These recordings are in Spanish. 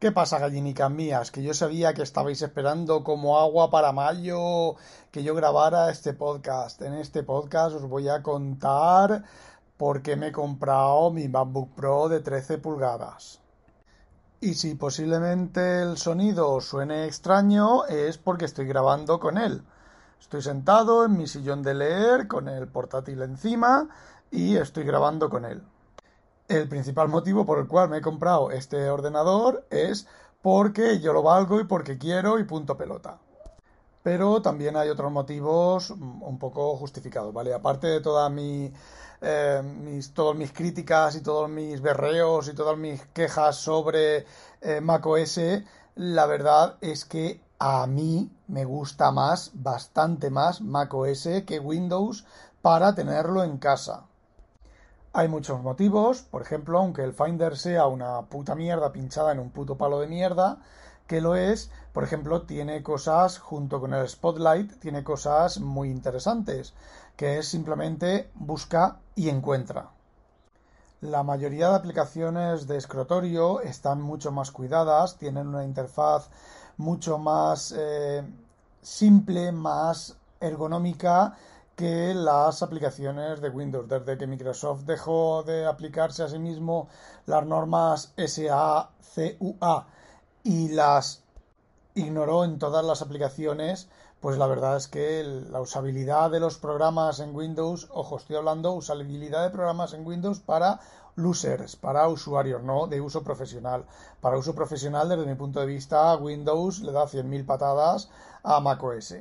¿Qué pasa, gallinicas mías? Que yo sabía que estabais esperando como agua para mayo que yo grabara este podcast. En este podcast os voy a contar por qué me he comprado mi MacBook Pro de 13 pulgadas. Y si posiblemente el sonido suene extraño es porque estoy grabando con él. Estoy sentado en mi sillón de leer con el portátil encima y estoy grabando con él. El principal motivo por el cual me he comprado este ordenador es porque yo lo valgo y porque quiero y punto pelota. Pero también hay otros motivos un poco justificados, ¿vale? Aparte de todas mi, eh, mis, todas mis críticas y todos mis berreos y todas mis quejas sobre eh, macOS, la verdad es que a mí me gusta más, bastante más macOS que Windows para tenerlo en casa. Hay muchos motivos, por ejemplo, aunque el Finder sea una puta mierda pinchada en un puto palo de mierda, que lo es, por ejemplo, tiene cosas, junto con el Spotlight, tiene cosas muy interesantes, que es simplemente busca y encuentra. La mayoría de aplicaciones de escritorio están mucho más cuidadas, tienen una interfaz mucho más eh, simple, más ergonómica que las aplicaciones de Windows. Desde que Microsoft dejó de aplicarse a sí mismo las normas SACUA y las ignoró en todas las aplicaciones, pues la verdad es que la usabilidad de los programas en Windows, ojo, estoy hablando usabilidad de programas en Windows para users, para usuarios, no de uso profesional. Para uso profesional, desde mi punto de vista, Windows le da 100.000 patadas a macOS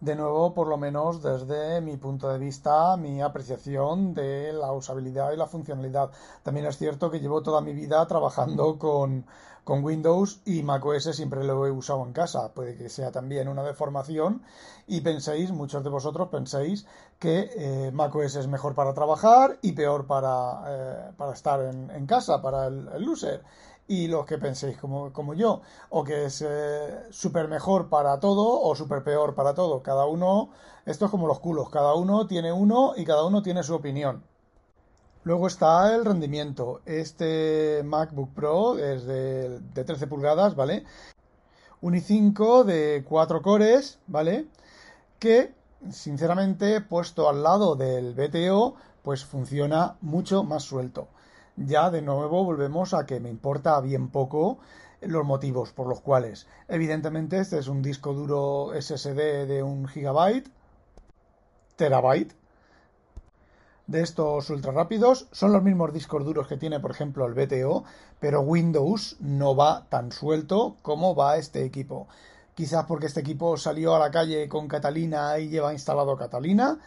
de nuevo, por lo menos desde mi punto de vista, mi apreciación de la usabilidad y la funcionalidad. También es cierto que llevo toda mi vida trabajando con, Windows y macOS siempre lo he usado en casa. Puede que sea también una deformación y penséis, muchos de vosotros penséis que eh, macOS es mejor para trabajar y peor para, eh, para estar en, en, casa, para el, el user y los que penséis como, como yo, o que es eh, súper mejor para todo o súper peor para todo. Cada uno, esto es como los culos, cada uno tiene uno y cada uno tiene su opinión. Luego está el rendimiento. Este MacBook Pro es de, de 13 pulgadas, ¿vale? Un i5 de 4 cores, ¿vale? Que, sinceramente, puesto al lado del BTO, pues funciona mucho más suelto ya de nuevo volvemos a que me importa bien poco los motivos por los cuales. Evidentemente este es un disco duro SSD de un gigabyte, terabyte, de estos ultra rápidos. Son los mismos discos duros que tiene, por ejemplo, el BTO, pero Windows no va tan suelto como va este equipo. Quizás porque este equipo salió a la calle con Catalina y lleva instalado Catalina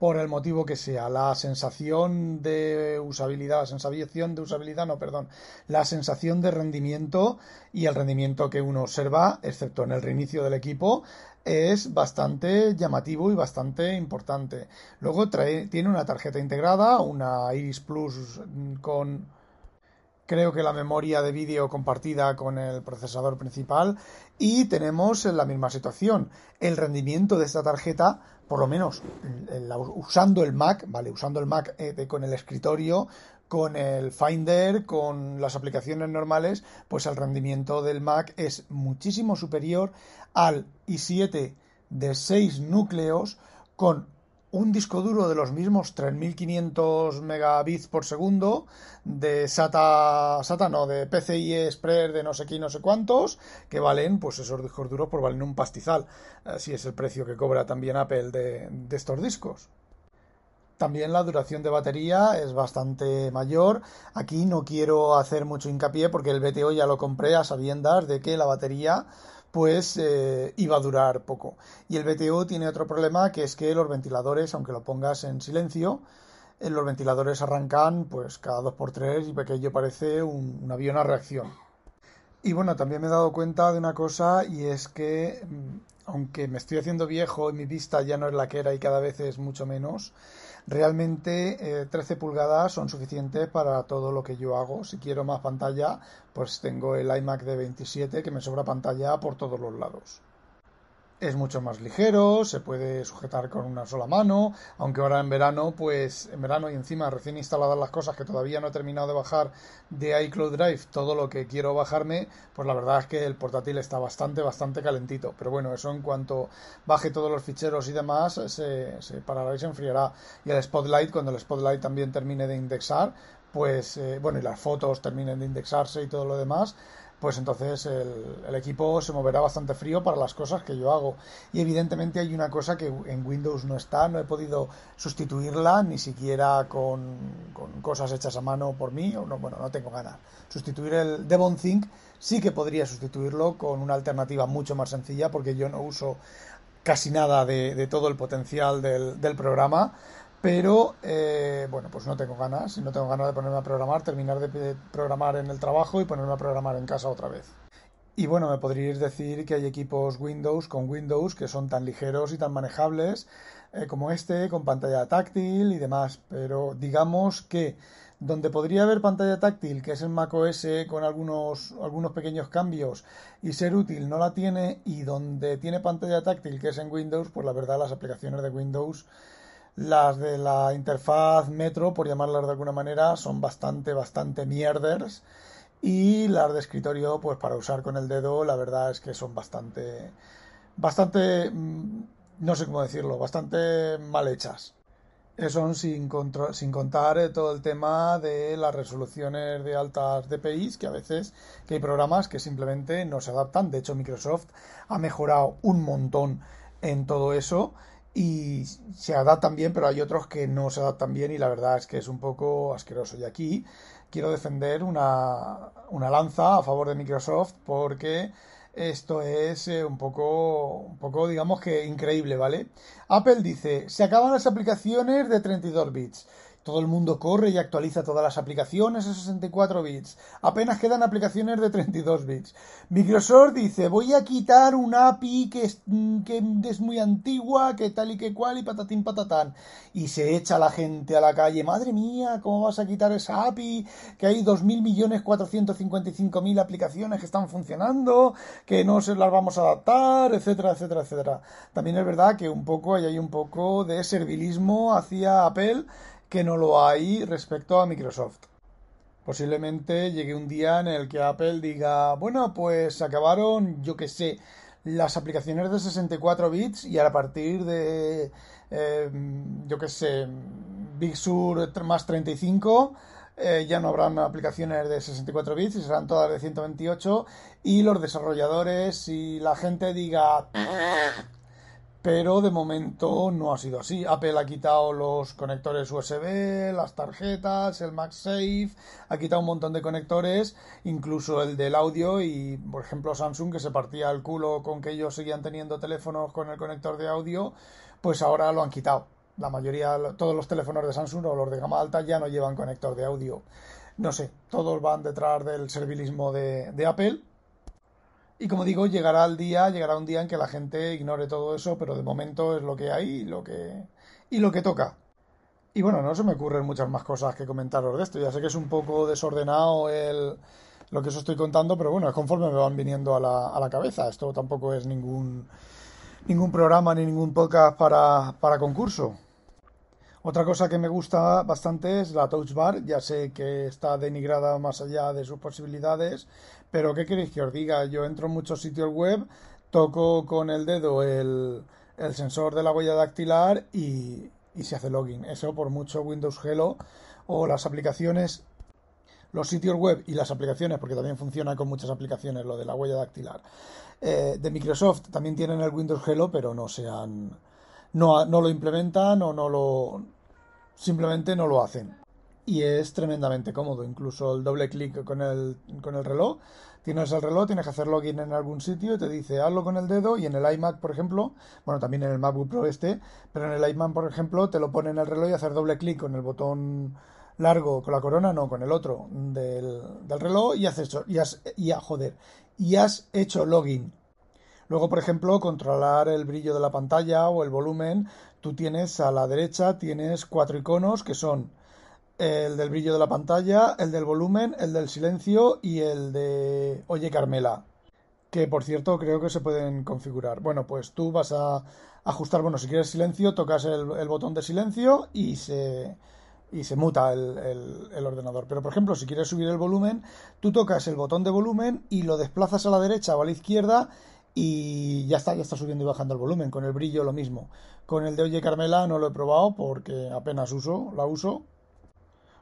por el motivo que sea. La sensación de usabilidad, la sensación de usabilidad, no, perdón, la sensación de rendimiento y el rendimiento que uno observa, excepto en el reinicio del equipo, es bastante llamativo y bastante importante. Luego trae, tiene una tarjeta integrada, una Iris Plus con creo que la memoria de vídeo compartida con el procesador principal y tenemos la misma situación. El rendimiento de esta tarjeta, por lo menos usando el Mac, vale, usando el Mac eh, con el escritorio, con el Finder, con las aplicaciones normales, pues el rendimiento del Mac es muchísimo superior al i7 de 6 núcleos con un disco duro de los mismos 3500 megabits por segundo de SATA, SATA no, de PCI Express de no sé qué no sé cuántos, que valen, pues esos discos duros por valen un pastizal. Así es el precio que cobra también Apple de, de estos discos. También la duración de batería es bastante mayor. Aquí no quiero hacer mucho hincapié porque el BTO ya lo compré a sabiendas de que la batería pues eh, iba a durar poco. Y el BTO tiene otro problema que es que los ventiladores, aunque lo pongas en silencio, eh, los ventiladores arrancan pues cada dos por tres y pequeño parece un, un avión a reacción. Y bueno, también me he dado cuenta de una cosa y es que mm, aunque me estoy haciendo viejo y mi vista ya no es la que era y cada vez es mucho menos, Realmente 13 eh, pulgadas son suficientes para todo lo que yo hago. Si quiero más pantalla, pues tengo el iMac de 27 que me sobra pantalla por todos los lados. Es mucho más ligero, se puede sujetar con una sola mano, aunque ahora en verano, pues en verano y encima recién instaladas las cosas que todavía no he terminado de bajar de iCloud Drive, todo lo que quiero bajarme, pues la verdad es que el portátil está bastante, bastante calentito. Pero bueno, eso en cuanto baje todos los ficheros y demás, se, parará y se enfriará. Y el Spotlight, cuando el Spotlight también termine de indexar, pues eh, bueno, y las fotos terminen de indexarse y todo lo demás, pues entonces el, equipo se moverá bastante frío para las cosas que yo hago. Y evidentemente hay una cosa que en Windows no está, no he podido sustituirla ni siquiera con, cosas hechas a mano por mí, o no, bueno, no tengo ganas. Sustituir el Devon Think sí que podría sustituirlo con una alternativa mucho más sencilla porque yo no uso casi nada de, todo el potencial del, del programa pero eh, bueno, pues no tengo ganas, no tengo ganas de ponerme a programar, terminar de programar en el trabajo y ponerme a programar en casa otra vez. Y bueno, me podríais decir que hay equipos Windows con Windows que son tan ligeros y tan manejables eh, como este, con pantalla táctil y demás, pero digamos que donde podría haber pantalla táctil, que es en macOS con algunos, algunos pequeños cambios y ser útil, no la tiene, y donde tiene pantalla táctil, que es en Windows, pues la verdad las aplicaciones de Windows las de la interfaz Metro, por llamarlas de alguna manera, son bastante, bastante mierders. Y las de escritorio, pues para usar con el dedo, la verdad es que son bastante, bastante, mm, no sé cómo decirlo, bastante mal hechas. Eso sin, sin contar eh, todo el tema de las resoluciones de altas DPIs, que a veces que hay programas que simplemente no se adaptan. De hecho, Microsoft ha mejorado un montón en todo eso y se adaptan bien, pero hay otros que no se adaptan bien y la verdad es que es un poco asqueroso. Y aquí quiero defender una, una lanza a favor de Microsoft porque esto es eh, un poco, un poco, digamos que increíble, ¿vale? Apple dice, se acaban las aplicaciones de 32 bits. Todo el mundo corre y actualiza todas las aplicaciones a 64 bits. Apenas quedan aplicaciones de 32 bits. Microsoft dice, voy a quitar una API que es, que es muy antigua, que tal y que cual, y patatín patatán. Y se echa la gente a la calle. Madre mía, ¿cómo vas a quitar esa API? Que hay 2.455.000 aplicaciones que están funcionando, que no se las vamos a adaptar, etcétera, etcétera, etcétera. También es verdad que un poco, hay un poco de servilismo hacia Apple que no lo hay respecto a Microsoft. Posiblemente llegue un día en el que Apple diga, bueno, pues acabaron, yo que sé, las aplicaciones de 64 bits y a partir de, eh, yo que sé, Big Sur más 35, eh, ya no habrán aplicaciones de 64 bits y serán todas de 128 y los desarrolladores y la gente diga pero de momento no ha sido así. Apple ha quitado los conectores USB, las tarjetas, el MagSafe, ha quitado un montón de conectores, incluso el del audio y, por ejemplo, Samsung que se partía el culo con que ellos seguían teniendo teléfonos con el conector de audio, pues ahora lo han quitado. La mayoría, todos los teléfonos de Samsung o los de gama alta ya no llevan conector de audio. No sé, todos van detrás del servilismo de, de Apple y como digo, llegará el día, llegará un día en que la gente ignore todo eso, pero de momento es lo que hay y lo que, y lo que toca. Y bueno, no se me ocurren muchas más cosas que comentaros de esto. Ya sé que es un poco desordenado el, lo que os estoy contando, pero bueno, es conforme me van viniendo a la, a la cabeza. Esto tampoco es ningún, ningún programa ni ningún podcast para, para concurso. Otra cosa que me gusta bastante es la Touch Bar. Ya sé que está denigrada más allá de sus posibilidades, pero ¿qué queréis que os diga? Yo entro en muchos sitios web, toco con el dedo el, sensor de la huella dactilar y, se hace login. Eso por mucho Windows Hello o las aplicaciones, los sitios web y las aplicaciones, porque también funciona con muchas aplicaciones lo de la huella dactilar. Eh, de Microsoft también tienen el Windows Hello, pero no se han no, no lo implementan o no lo simplemente no lo hacen. Y es tremendamente cómodo, incluso el doble clic con el, con el reloj. Tienes el reloj, tienes que hacer login en algún sitio, te dice hazlo con el dedo y en el iMac, por ejemplo, bueno, también en el MacBook Pro este, pero en el iMac, por ejemplo, te lo pone en el reloj y hacer doble clic con el botón largo, con la corona, no, con el otro del, del reloj y has hecho, y y a, joder, y has hecho login. Luego, por ejemplo, controlar el brillo de la pantalla o el volumen. Tú tienes a la derecha, tienes cuatro iconos que son el del brillo de la pantalla, el del volumen, el del silencio y el de Oye Carmela. que por cierto creo que se pueden configurar. Bueno, pues tú vas a ajustar, bueno, si quieres silencio, tocas el, botón de silencio y se, y se muta el, el, ordenador. Pero por ejemplo, si quieres subir el volumen, tú tocas el botón de volumen y lo desplazas a la derecha o a la izquierda y ya está, ya está subiendo y bajando el volumen. Con el brillo lo mismo. Con el de Oye Carmela no lo he probado porque apenas uso, la uso.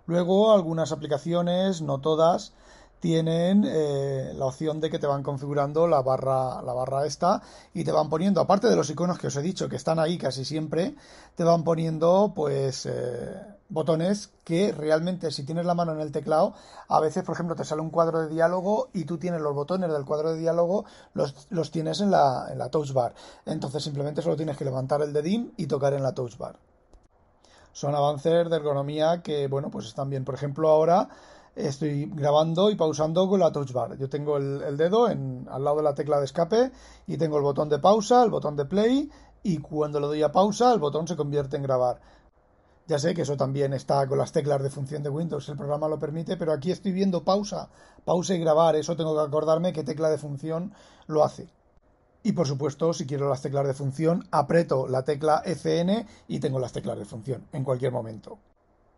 Luego algunas aplicaciones, no todas, tienen eh, la opción de que te van configurando la barra, la barra esta y te van poniendo, aparte de los iconos que os he dicho que están ahí casi siempre, te van poniendo pues eh, botones que realmente si tienes la mano en el teclado, a veces por ejemplo te sale un cuadro de diálogo y tú tienes los botones del cuadro de diálogo, los, los tienes en la, en la touch bar. Entonces simplemente solo tienes que levantar el dedín y tocar en la touch bar. Son avances de ergonomía que, bueno, pues están bien. Por ejemplo, ahora estoy grabando y pausando con la touch bar. Yo tengo el, dedo al lado de la tecla de escape y tengo el botón de pausa, el botón de play y cuando le doy a pausa el botón se convierte en grabar. Ya sé que eso también está con las teclas de función de Windows, el programa lo permite, pero aquí estoy viendo pausa, pausa y grabar, eso tengo que acordarme qué tecla de función lo hace. Y por supuesto, si quiero las teclas de función, aprieto la tecla FN y tengo las teclas de función en cualquier momento.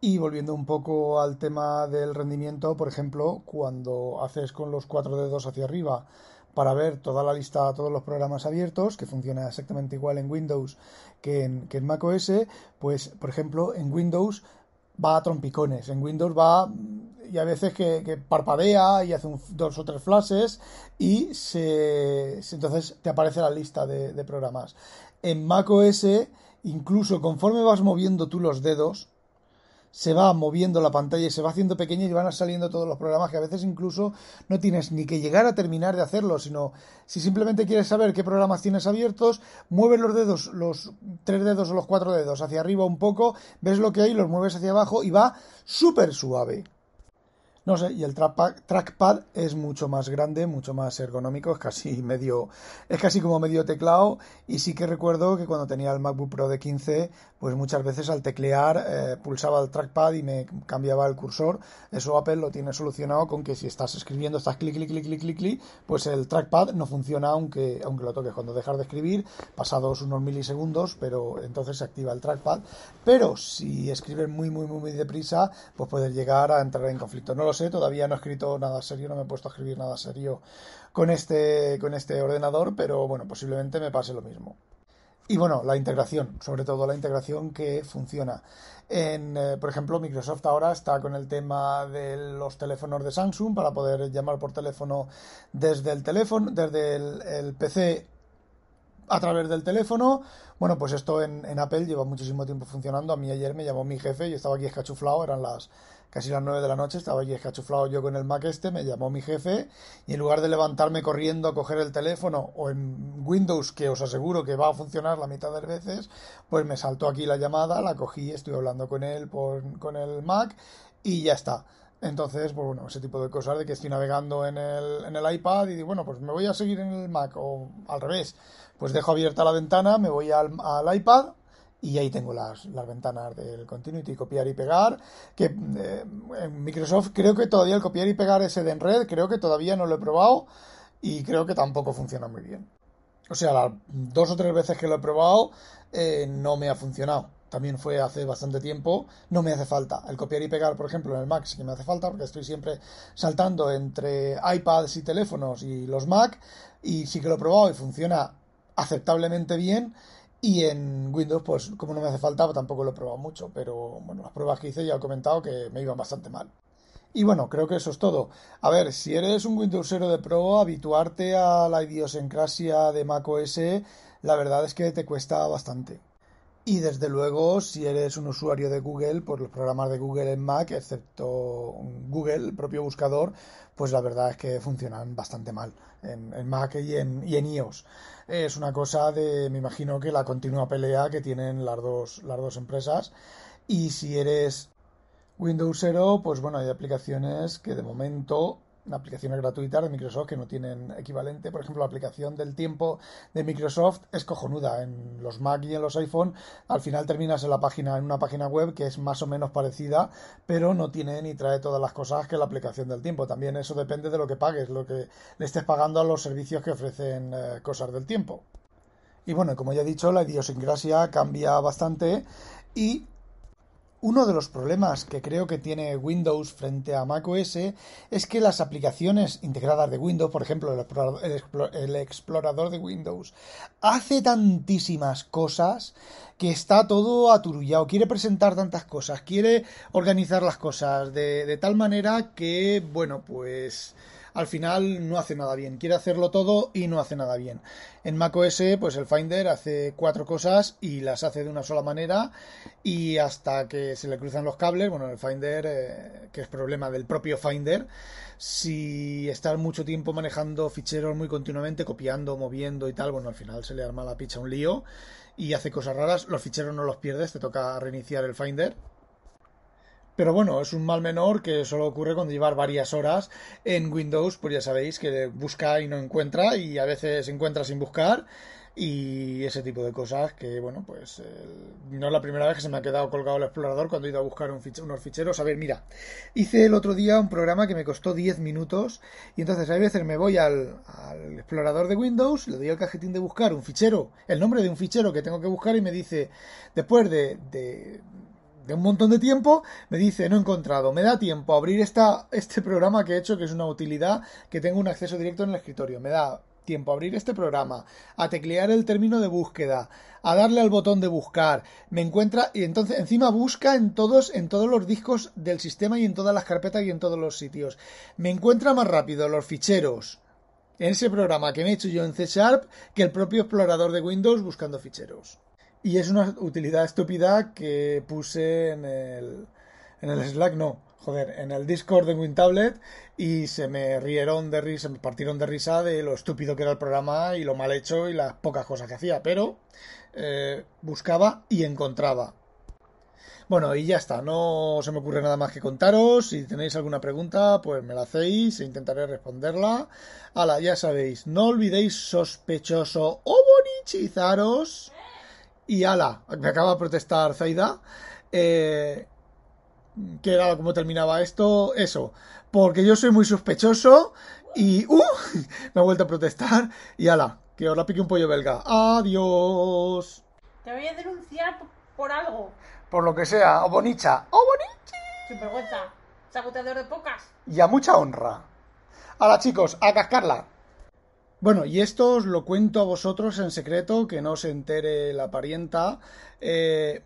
Y volviendo un poco al tema del rendimiento, por ejemplo, cuando haces con los cuatro dedos hacia arriba para ver toda la lista, todos los programas abiertos, que funciona exactamente igual en Windows que en, que en macOS, pues, por ejemplo, en Windows va a trompicones. En Windows va y a veces que, parpadea y hace dos o tres flashes y se, entonces te aparece la lista de, de programas. En macOS, incluso conforme vas moviendo tú los dedos, se va moviendo la pantalla y se va haciendo pequeña y van saliendo todos los programas que a veces incluso no tienes ni que llegar a terminar de hacerlo, sino si simplemente quieres saber qué programas tienes abiertos, mueves los dedos, los tres dedos o los cuatro dedos hacia arriba un poco, ves lo que hay, los mueves hacia abajo y va súper suave. No sé, y el trackpad, es mucho más grande, mucho más ergonómico, es casi medio, es casi como medio teclado. Y sí que recuerdo que cuando tenía el MacBook Pro de 15, pues muchas veces al teclear eh, pulsaba el trackpad y me cambiaba el cursor. Eso Apple lo tiene solucionado con que si estás escribiendo, estás clic, clic, clic, clic, clic, clic, pues el trackpad no funciona aunque, aunque lo toques. Cuando dejas de escribir, pasados unos milisegundos, pero entonces se activa el trackpad. Pero si escribes muy, muy, muy, muy deprisa, pues puedes llegar a entrar en conflicto. Sé, todavía no he escrito nada serio, no me he puesto a escribir nada serio con este, con este ordenador, pero bueno, posiblemente me pase lo mismo. Y bueno, la integración, sobre todo la integración que funciona. En, eh, por ejemplo, Microsoft ahora está con el tema de los teléfonos de Samsung para poder llamar por teléfono desde el teléfono, desde el, PC a través del teléfono. Bueno, pues esto en, en, Apple lleva muchísimo tiempo funcionando. A mí ayer me llamó mi jefe, yo estaba aquí escachuflado, eran las casi las 9 de la noche, estaba allí escachuflado yo con el Mac este, me llamó mi jefe y en lugar de levantarme corriendo a coger el teléfono o en Windows, que os aseguro que va a funcionar la mitad de veces, pues me saltó aquí la llamada, la cogí, estuve hablando con él por, con el Mac y ya está. Entonces, pues bueno, ese tipo de cosas de que estoy navegando en el, en el iPad y digo, bueno, pues me voy a seguir en el Mac o al revés, pues dejo abierta la ventana, me voy al, al iPad y ahí tengo las, las ventanas del Continuity, copiar y pegar, que eh, en Microsoft creo que todavía el copiar y pegar ese de en red, creo que todavía no lo he probado y creo que tampoco funciona muy bien. O sea, las dos o tres veces que lo he probado eh, no me ha funcionado. También fue hace bastante tiempo, no me hace falta. El copiar y pegar, por ejemplo, en el Mac sí que me hace falta porque estoy siempre saltando entre iPads y teléfonos y los Mac y sí que lo he probado y funciona aceptablemente bien y en Windows, pues como no me hace falta, pues, tampoco lo he probado mucho, pero bueno, las pruebas que hice ya he comentado que me iban bastante mal. Y bueno, creo que eso es todo. A ver, si eres un Windowsero de pro, habituarte a la idiosincrasia de macOS, la verdad es que te cuesta bastante. Y desde luego, si eres un usuario de Google, pues los programas de Google en Mac, excepto Google, el propio buscador, pues la verdad es que funcionan bastante mal en, Mac y en, y en iOS. Es una cosa de, me imagino que la continua pelea que tienen las dos, las dos empresas. Y si eres Windows 0, pues bueno, hay aplicaciones que de momento aplicaciones gratuitas de Microsoft que no tienen equivalente. Por ejemplo, la aplicación del tiempo de Microsoft es cojonuda. En los Mac y en los iPhone, al final terminas en la página, en una página web que es más o menos parecida, pero no tiene ni trae todas las cosas que la aplicación del tiempo. También eso depende de lo que pagues, lo que le estés pagando a los servicios que ofrecen eh, cosas del tiempo. Y bueno, como ya he dicho, la idiosincrasia cambia bastante y uno de los problemas que creo que tiene Windows frente a macOS es que las aplicaciones integradas de Windows, por ejemplo, el explorador, de Windows, hace tantísimas cosas que está todo aturullado, quiere presentar tantas cosas, quiere organizar las cosas de, de tal manera que, bueno, pues al final no hace nada bien. Quiere hacerlo todo y no hace nada bien. En macOS, pues el Finder hace cuatro cosas y las hace de una sola manera y hasta que se le cruzan los cables, bueno, el Finder, eh, que es problema del propio Finder, si está mucho tiempo manejando ficheros muy continuamente, copiando, moviendo y tal, bueno, al final se le arma la picha un lío y hace cosas raras. Los ficheros no los pierdes, te toca reiniciar el Finder pero bueno, es un mal menor que solo ocurre cuando llevar varias horas en Windows, pues ya sabéis que busca y no encuentra y a veces encuentra sin buscar y ese tipo de cosas que, bueno, pues no es la primera vez que se me ha quedado colgado el explorador cuando he ido a buscar unos ficheros. A ver, mira, hice el otro día un programa que me costó 10 minutos y entonces a veces me voy al, explorador de Windows, le doy al cajetín de buscar un fichero, el nombre de un fichero que tengo que buscar y me dice, después de de un montón de tiempo, me dice no he encontrado, me da tiempo a abrir esta, este programa que he hecho, que es una utilidad que tengo un acceso directo en el escritorio, me da tiempo a abrir este programa, a teclear el término de búsqueda, a darle al botón de buscar, me encuentra y entonces encima busca en todos en todos los discos del sistema y en todas las carpetas y en todos los sitios. Me encuentra más rápido los ficheros en ese programa que me he hecho yo en C Sharp que el propio explorador de Windows buscando ficheros. Y es una utilidad estúpida que puse en el, en el Slack, no, joder, en el Discord de WinTablet y se me rieron de risa, me partieron de risa de lo estúpido que era el programa y lo mal hecho y las pocas cosas que hacía, pero eh, buscaba y encontraba. Bueno, y ya está, no se me ocurre nada más que contaros. Si tenéis alguna pregunta, pues me la hacéis e intentaré responderla. Hala, ya sabéis, no olvidéis sospechoso o bonichizaros y ala, me acaba de protestar Zaida. Eh, ¿Qué era cómo terminaba esto? Eso. Porque yo soy muy sospechoso y. ¡Uh! Me ha vuelto a protestar. Y ala, que ahora pique un pollo belga. Adiós. Te voy a denunciar por algo. Por lo que sea. O bonicha. ¡O bonichi! Sin vergüenza. Saboteador de pocas. Y a mucha honra. Hala, chicos, a cascarla. Bueno, y esto os lo cuento a vosotros en secreto, que no se entere la parienta. Eh,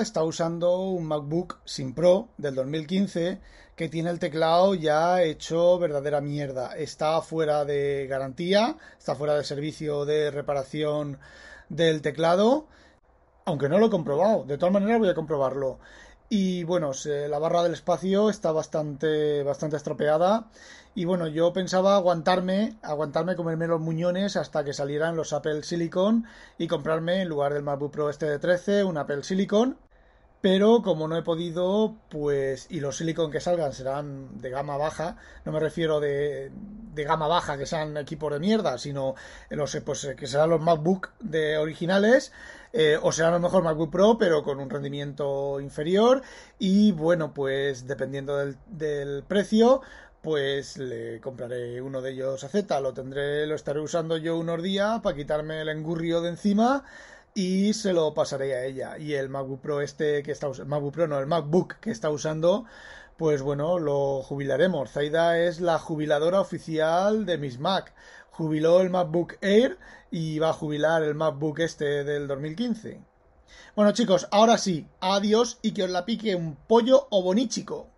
está usando un MacBook Sin Pro del 2015 que tiene el teclado ya hecho verdadera mierda. Está fuera de garantía, está fuera de servicio de reparación del teclado, aunque no lo he comprobado. De todas maneras voy a comprobarlo. Y bueno, la barra del espacio está bastante, bastante estropeada. Y bueno, yo pensaba aguantarme, aguantarme, comerme los muñones hasta que salieran los Apple Silicon y comprarme en lugar del MacBook Pro este de 13 un Apple Silicon pero como no he podido, pues, y los silicon que salgan serán de gama baja, no me refiero de, de gama baja que sean equipos de mierda, sino los, pues, que serán los MacBook de originales, eh, o serán a lo mejor MacBook Pro, pero con un rendimiento inferior, y bueno, pues dependiendo del, del precio, pues le compraré uno de ellos a Z, lo tendré, lo estaré usando yo unos días para quitarme el engurrio de encima y se lo pasaré a ella. Y el MacBook Pro este que está usando, Pro no, el MacBook que está usando, pues bueno, lo jubilaremos. Zaida es la jubiladora oficial de Miss Mac. Jubiló el MacBook Air y va a jubilar el MacBook este del 2015. Bueno chicos, ahora sí, adiós y que os la pique un pollo o bonichico.